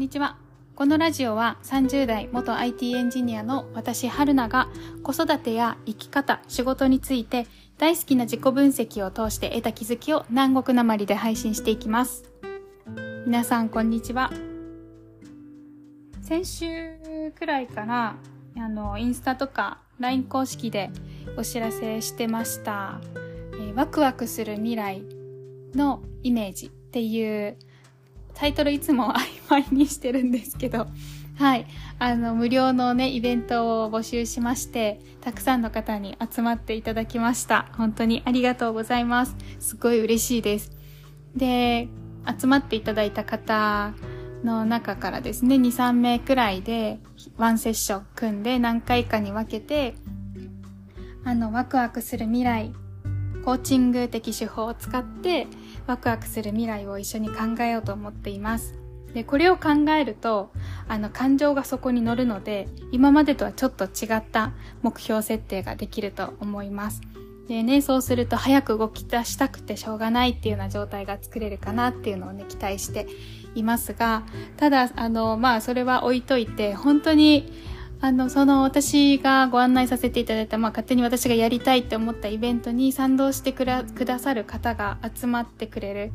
んにちは。このラジオは30代元 IT エンジニアの私、春菜が子育てや生き方、仕事について大好きな自己分析を通して得た気づきを南国なまりで配信していきます。皆さん、こんにちは。先週くらいから、あの、インスタとか LINE 公式でお知らせしてました。えー、ワクワクする未来のイメージっていうタイトルいつも曖昧にしてるんですけど、はい。あの、無料のね、イベントを募集しまして、たくさんの方に集まっていただきました。本当にありがとうございます。すごい嬉しいです。で、集まっていただいた方の中からですね、2、3名くらいで、ワンセッション組んで何回かに分けて、あの、ワクワクする未来コーチング的手法を使ってワクワクする未来を一緒に考えようと思っています。で、これを考えると、あの、感情がそこに乗るので、今までとはちょっと違った目標設定ができると思います。でね、そうすると早く動き出したくてしょうがないっていうような状態が作れるかなっていうのをね、期待していますが、ただ、あの、まあ、それは置いといて、本当に、あの、その私がご案内させていただいた、まあ、勝手に私がやりたいって思ったイベントに賛同してくださる方が集まってくれる。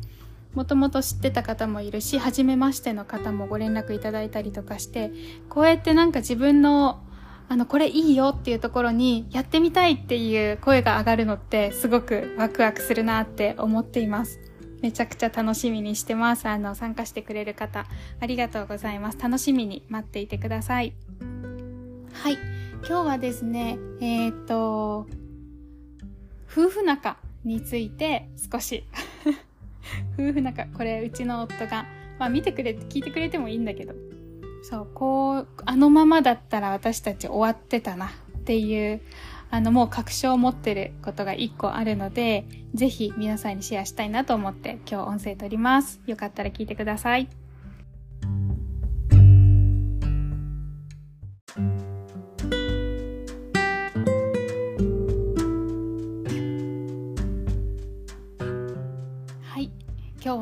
もともと知ってた方もいるし、初めましての方もご連絡いただいたりとかして、こうやってなんか自分の、あの、これいいよっていうところにやってみたいっていう声が上がるのってすごくワクワクするなって思っています。めちゃくちゃ楽しみにしてます。あの、参加してくれる方、ありがとうございます。楽しみに待っていてください。はい。今日はですね、えっ、と、夫婦仲について少し 夫婦仲、これうちの夫が、まあ見てくれて、聞いてくれてもいいんだけど、そう、こう、あのままだったら私たち終わってたなっていう、あのもう確証を持ってることが一個あるので、ぜひ皆さんにシェアしたいなと思って今日音声取ります。よかったら聞いてください。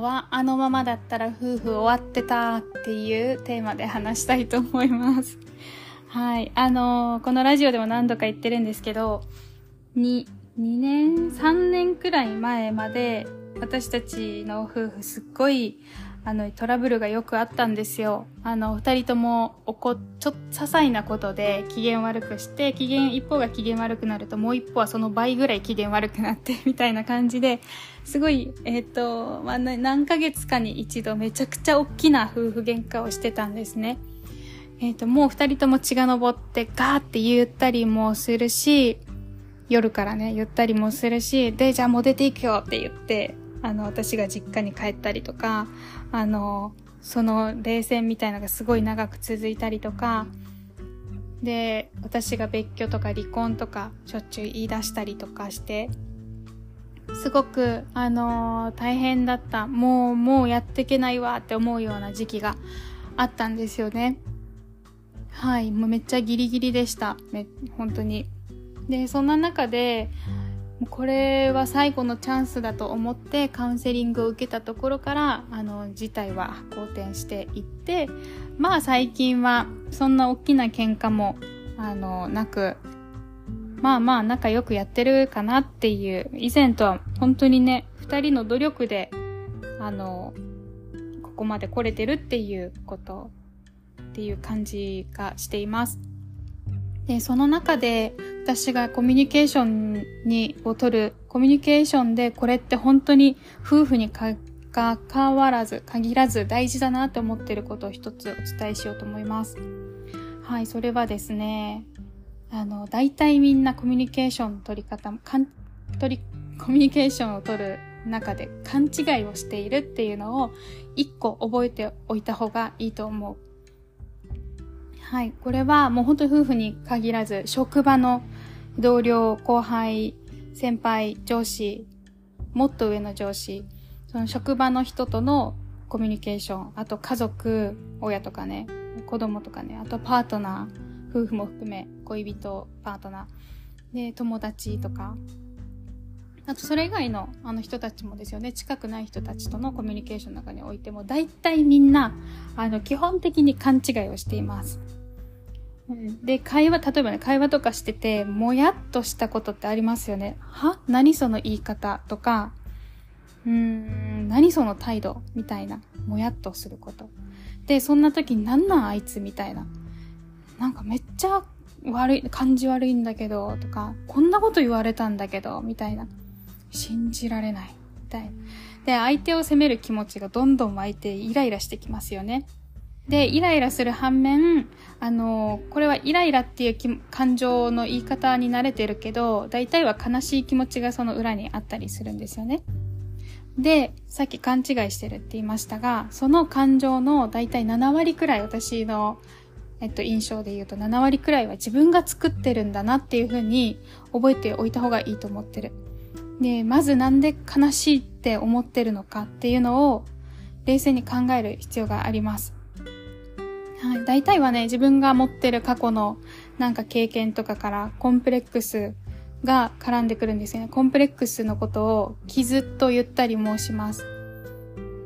はあのままだったら夫婦終わってたっていうテーマで話したいと思います。はい。あのー、このラジオでも何度か言ってるんですけど、2、2年、3年くらい前まで私たちの夫婦すっごいあの、トラブルがよくあったんですよ。あの、二人とも、おこ、ちょっと、些細なことで機嫌悪くして、機嫌、一方が機嫌悪くなると、もう一方はその倍ぐらい機嫌悪くなって、みたいな感じで、すごい、えっ、ー、と、まあ、何ヶ月かに一度めちゃくちゃ大きな夫婦喧嘩をしてたんですね。えっ、ー、と、もう二人とも血が昇ってガーって言ったりもするし、夜からね、言ったりもするし、で、じゃあもう出ていくよって言って、あの、私が実家に帰ったりとか、あの、その冷戦みたいなのがすごい長く続いたりとか、で、私が別居とか離婚とかしょっちゅう言い出したりとかして、すごく、あの、大変だった。もう、もうやっていけないわって思うような時期があったんですよね。はい、もうめっちゃギリギリでした。め、本当に。で、そんな中で、これは最後のチャンスだと思ってカウンセリングを受けたところからあの事態は好転していってまあ最近はそんな大きな喧嘩もあのなくまあまあ仲良くやってるかなっていう以前とは本当にね2人の努力であのここまで来れてるっていうことっていう感じがしています。で、その中で私がコミュニケーションに、を取る、コミュニケーションでこれって本当に夫婦にか関わらず、限らず大事だなって思ってることを一つお伝えしようと思います。はい、それはですね、あの、大体みんなコミュニケーションの取り方、かん、取り、コミュニケーションを取る中で勘違いをしているっていうのを一個覚えておいた方がいいと思う。はい。これはもう本当に夫婦に限らず、職場の同僚、後輩、先輩、上司、もっと上の上司、その職場の人とのコミュニケーション、あと家族、親とかね、子供とかね、あとパートナー、夫婦も含め、恋人、パートナー、で、友達とか、あとそれ以外のあの人たちもですよね、近くない人たちとのコミュニケーションの中においても、大体みんな、あの、基本的に勘違いをしています。で、会話、例えばね、会話とかしてて、もやっとしたことってありますよね。は？何その言い方とか、うーん、何その態度みたいな、もやっとすること。で、そんな時になんなんあいつみたいな。なんかめっちゃ悪い、感じ悪いんだけど、とか、こんなこと言われたんだけど、みたいな。信じられない、みたいな。で、相手を責める気持ちがどんどん湧いてイライラしてきますよね。で、イライラする反面、あの、これはイライラっていう感情の言い方に慣れてるけど、大体は悲しい気持ちがその裏にあったりするんですよね。で、さっき勘違いしてるって言いましたが、その感情の大体7割くらい私の、えっと、印象で言うと7割くらいは自分が作ってるんだなっていうふうに覚えておいた方がいいと思ってる。で、まずなんで悲しいって思ってるのかっていうのを冷静に考える必要があります。はい。大体はね、自分が持ってる過去のなんか経験とかからコンプレックスが絡んでくるんですよね。コンプレックスのことを傷と言ったり申します。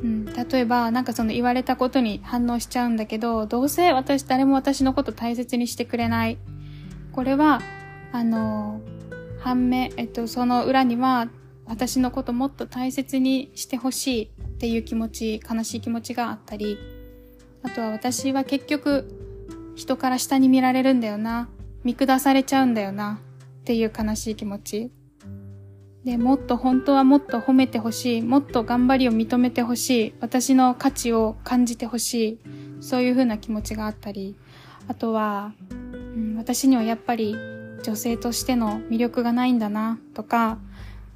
うん、例えば、なんかその言われたことに反応しちゃうんだけど、どうせ私、誰も私のこと大切にしてくれない。これは、あの、反面、えっと、その裏には、私のこともっと大切にしてほしいっていう気持ち、悲しい気持ちがあったり、あとは私は結局、人から下に見られるんだよな。見下されちゃうんだよな。っていう悲しい気持ち。で、もっと本当はもっと褒めてほしい。もっと頑張りを認めてほしい。私の価値を感じてほしい。そういう風な気持ちがあったり。あとは、うん、私にはやっぱり女性としての魅力がないんだな。とか、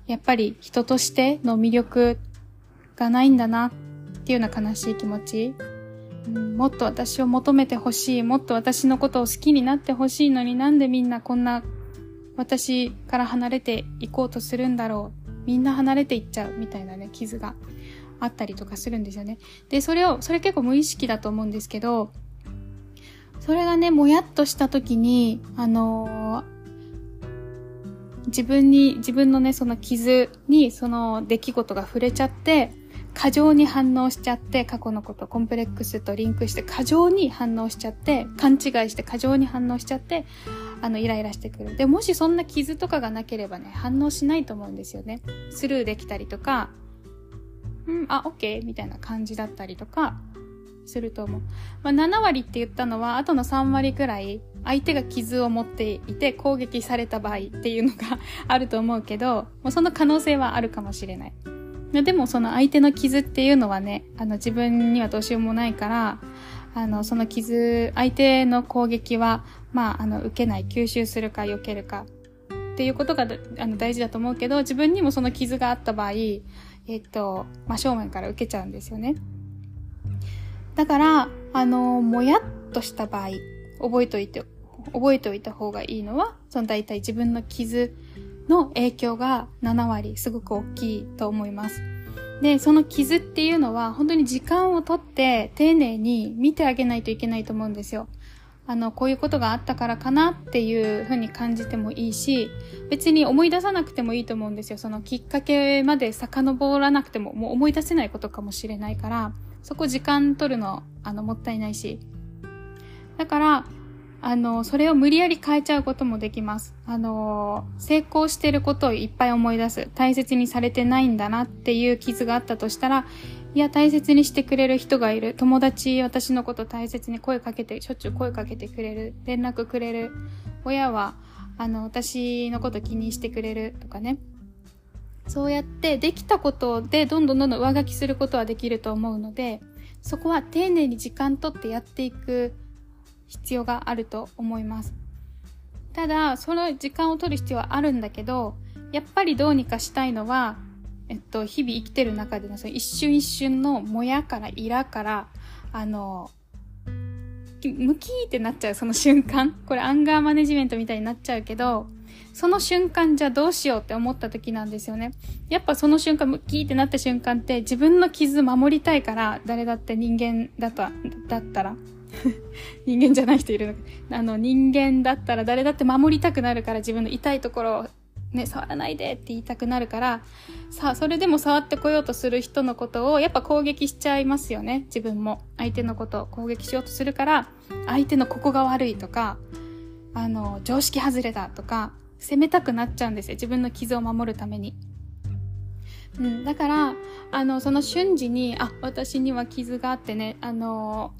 やっぱり人としての魅力がないんだな。っていうような悲しい気持ち。うん、もっと私を求めてほしい。もっと私のことを好きになってほしいのになんでみんなこんな私から離れていこうとするんだろう。みんな離れていっちゃうみたいなね、傷があったりとかするんですよね。で、それを、それ結構無意識だと思うんですけど、それがね、もやっとした時に、あのー、自分に、自分のね、その傷に、その出来事が触れちゃって、過剰に反応しちゃって、過去のこと、コンプレックスとリンクして過剰に反応しちゃって、勘違いして過剰に反応しちゃって、あの、イライラしてくる。で、もしそんな傷とかがなければね、反応しないと思うんですよね。スルーできたりとか、うん、あ、オッケーみたいな感じだったりとか、すると思う。まあ、7割って言ったのは、あとの3割くらい、相手が傷を持っていて攻撃された場合っていうのが あると思うけど、もうその可能性はあるかもしれない。でもその相手の傷っていうのはね、あの自分にはどうしようもないから、あの、その傷、相手の攻撃は、まあ、あの、受けない、吸収するか避けるかっていうことがあの大事だと思うけど、自分にもその傷があった場合、えっと、真正面から受けちゃうんですよね。だから、あの、もやっとした場合、覚えといて、覚えておいた方がいいのは、その大体自分の傷の影響が7割すごく大きいと思います。で、その傷っていうのは本当に時間をとって丁寧に見てあげないといけないと思うんですよ。あの、こういうことがあったからかなっていうふうに感じてもいいし、別に思い出さなくてもいいと思うんですよ。そのきっかけまで遡らなくても、もう思い出せないことかもしれないから、そこ時間取るの、あの、もったいないし。だから、あの、それを無理やり変えちゃうこともできます。あの、成功してることをいっぱい思い出す。大切にされてないんだなっていう傷があったとしたら、いや、大切にしてくれる人がいる。友達、私のこと大切に声かけて、しょっちゅう声かけてくれる。連絡くれる。親は、あの、私のこと気にしてくれるとかね。そうやってできたことでどんどんどんどん上書きすることはできると思うので、そこは丁寧に時間とってやっていく必要があると思います。ただ、その時間を取る必要はあるんだけど、やっぱりどうにかしたいのは、えっと、日々生きてる中でのその一瞬一瞬のもやからイラから、あの、ムキーってなっちゃうその瞬間。これアンガーマネジメントみたいになっちゃうけど、その瞬間じゃどうしようって思った時なんですよね。やっぱその瞬間、ムキーってなった瞬間って自分の傷守りたいから、誰だって人間だと、だったら、人間じゃない人いるのあの、人間だったら誰だって守りたくなるから自分の痛いところをね、触らないでって言いたくなるから、さあ、それでも触ってこようとする人のことを、やっぱ攻撃しちゃいますよね、自分も。相手のことを攻撃しようとするから、相手のここが悪いとか、あの、常識外れだとか、責めたくなっちゃうんですよ。自分の傷を守るために。うん、だから、あの、その瞬時に、あ、私には傷があってね、あの、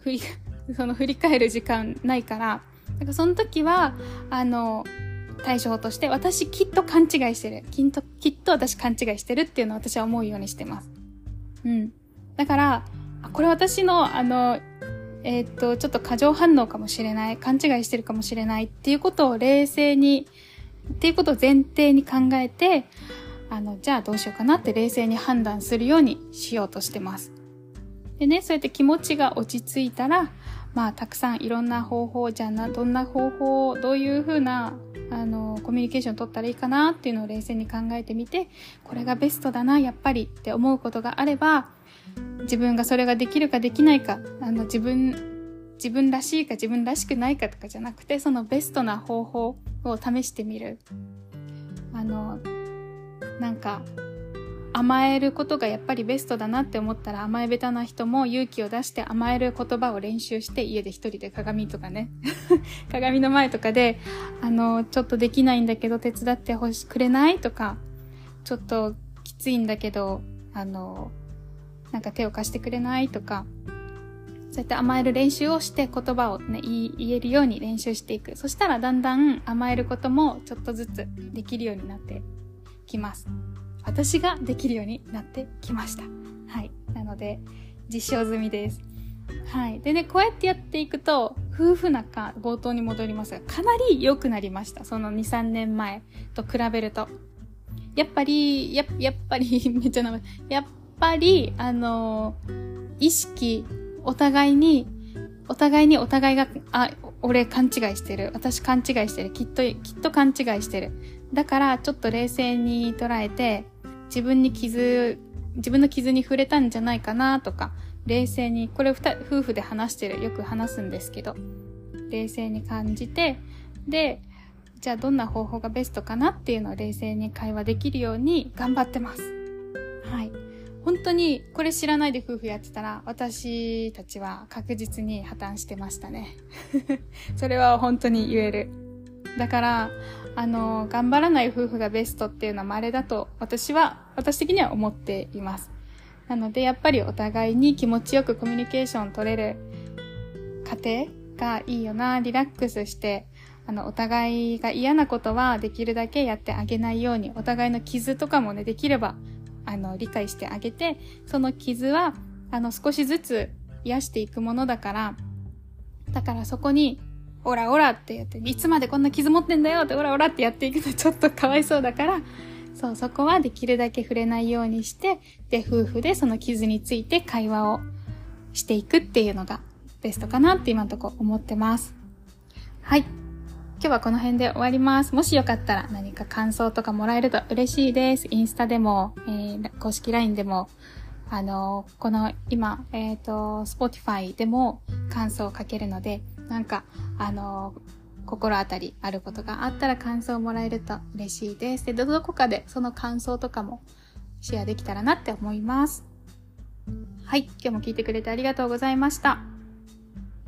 振り、その振り返る時間ないから、だからその時は、あの、対処法として、私きっと勘違いしてる。きっと、きっと私勘違いしてるっていうのを私は思うようにしてます。うん。だから、これ私の、あの、えー、っと、ちょっと過剰反応かもしれない。勘違いしてるかもしれないっていうことを冷静に、っていうことを前提に考えて、あの、じゃあどうしようかなって冷静に判断するようにしようとしてます。でね、そうやって気持ちが落ち着いたら、まあ、たくさんいろんな方法じゃな、どんな方法を、どういうふうな、あの、コミュニケーション取ったらいいかなっていうのを冷静に考えてみて、これがベストだな、やっぱりって思うことがあれば、自分がそれができるかできないか、あの、自分、自分らしいか自分らしくないかとかじゃなくて、そのベストな方法を試してみる。あの、なんか、甘えることがやっぱりベストだなって思ったら甘え下手な人も勇気を出して甘える言葉を練習して家で一人で鏡とかね 鏡の前とかであのちょっとできないんだけど手伝ってほしくれないとかちょっときついんだけどあのなんか手を貸してくれないとかそうやって甘える練習をして言葉をね言えるように練習していくそしたらだんだん甘えることもちょっとずつできるようになってきます。私ができるようになってきました。はい。なので、実証済みです。はい。でね、こうやってやっていくと、夫婦仲、冒頭に戻りますが、かなり良くなりました。その2、3年前と比べると。やっぱり、や、やっぱり、めっちゃ名前、やっぱり、あの意識、お互いに、お互いにお互いが、あ、俺勘違いしてる。私勘違いしてる。きっと、きっと勘違いしてる。だから、ちょっと冷静に捉えて、自分に傷、自分の傷に触れたんじゃないかなとか、冷静に、これ夫婦で話してる、よく話すんですけど、冷静に感じて、で、じゃあどんな方法がベストかなっていうのを冷静に会話できるように頑張ってます。はい。本当にこれ知らないで夫婦やってたら私たちは確実に破綻してましたね。それは本当に言える。だから、あの、頑張らない夫婦がベストっていうのは稀だと私は、私的には思っています。なので、やっぱりお互いに気持ちよくコミュニケーション取れる家庭がいいよな、リラックスして、あの、お互いが嫌なことはできるだけやってあげないように、お互いの傷とかもね、できれば、あの、理解してあげて、その傷は、あの、少しずつ癒していくものだから、だからそこにオラオラってやって、いつまでこんな傷持ってんだよってオラオラってやっていくの ちょっとかわいそうだから、そう、そこはできるだけ触れないようにして、で、夫婦でその傷について会話をしていくっていうのがベストかなって今のとこ思ってます。はい。今日はこの辺で終わります。もしよかったら何か感想とかもらえると嬉しいです。インスタでも、えー、公式 LINE でも、あの、この今、えっ、ー、と、Spotify でも感想を書けるので、なんか、あの、心当たりあることがあったら感想をもらえると嬉しいです。で、どこかでその感想とかもシェアできたらなって思います。はい。今日も聞いてくれてありがとうございました。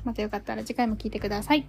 またよかったら次回も聞いてください。